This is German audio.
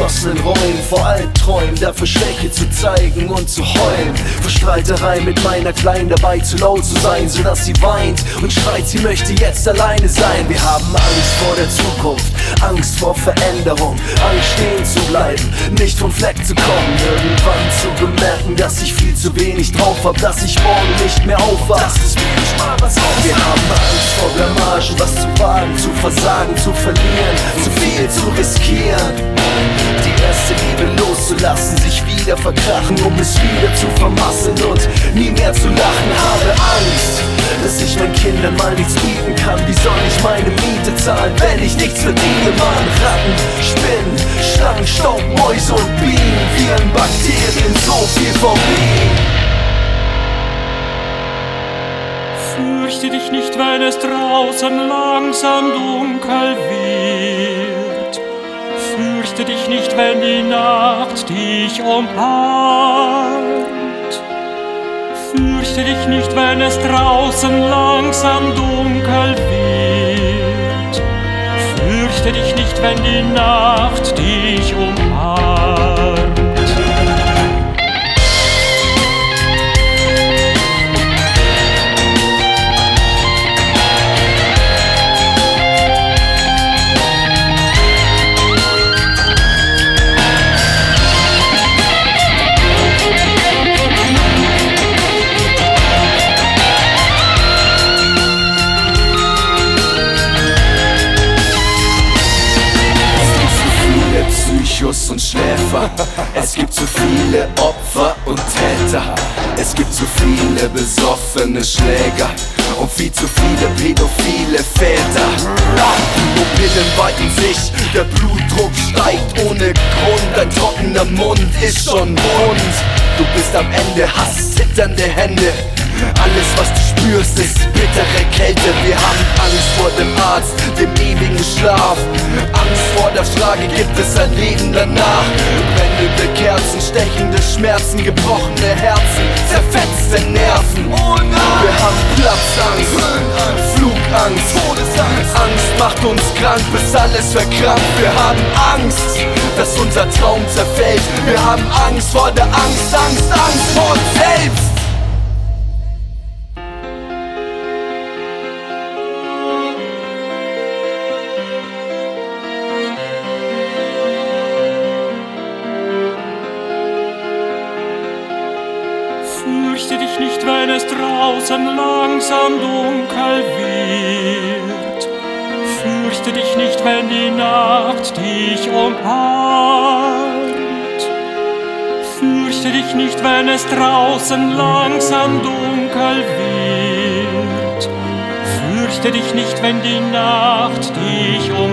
verschlossenen Räumen vor Albträumen, dafür Schwäche zu zeigen und zu heulen. Vor Streiterei mit meiner Kleinen dabei zu laut zu sein, sodass sie weint und schreit, sie möchte jetzt alleine sein. Wir haben Angst vor der Zukunft, Angst vor Veränderung, Angst stehen zu bleiben, nicht vom Fleck zu kommen. Irgendwann zu bemerken, dass ich viel zu wenig drauf hab, dass ich morgen nicht mehr aufwach. Das ist wirklich mal was auf. Wir haben Angst vor Blamage, was zu wagen, zu versagen, zu verlieren, zu viel zu riskieren. Loszulassen, sich wieder verkrachen, um es wieder zu vermasseln und nie mehr zu lachen. Habe Angst, dass ich meinen Kindern mal nichts bieten kann. Wie soll ich meine Miete zahlen, wenn ich nichts verdiene? Mann, Ratten, Spinnen, Schlangen, Staub, Mäuse und Bienen, Viren, Bakterien, so viel vom Wien. Fürchte dich nicht, wenn es draußen langsam dunkel wird. Fürchte dich nicht, wenn die Nacht dich umarmt. Fürchte dich nicht, wenn es draußen langsam dunkel wird. Fürchte dich nicht, wenn die Nacht dich umarmt. Und Schläfer. Es gibt zu viele Opfer und Täter. Es gibt zu viele besoffene Schläger. Und viel zu viele pädophile Väter. Die Pupillen weiten sich, der Blutdruck steigt ohne Grund. Ein trockener Mund ist schon rund. Du bist am Ende, hast zitternde Hände. Alles, was du spürst, ist bittere Kälte. Wir haben Angst vor dem Arzt, dem ewigen Schlaf. Angst vor der Frage, gibt es ein Leben danach? Brennende Kerzen, stechende Schmerzen, gebrochene Herzen, zerfetzte Nerven. Wir haben Platzangst, Flugangst, Todesangst. Angst macht uns krank, bis alles verkrampft. Wir haben Angst, dass unser Traum zerfällt. Wir haben Angst vor der Angst, Angst, Angst vor uns selbst. Fürchte dich nicht, wenn es draußen langsam dunkel wird. Fürchte dich nicht, wenn die Nacht dich umarmt. Fürchte dich nicht, wenn es draußen langsam dunkel wird. Fürchte dich nicht, wenn die Nacht dich umarmt.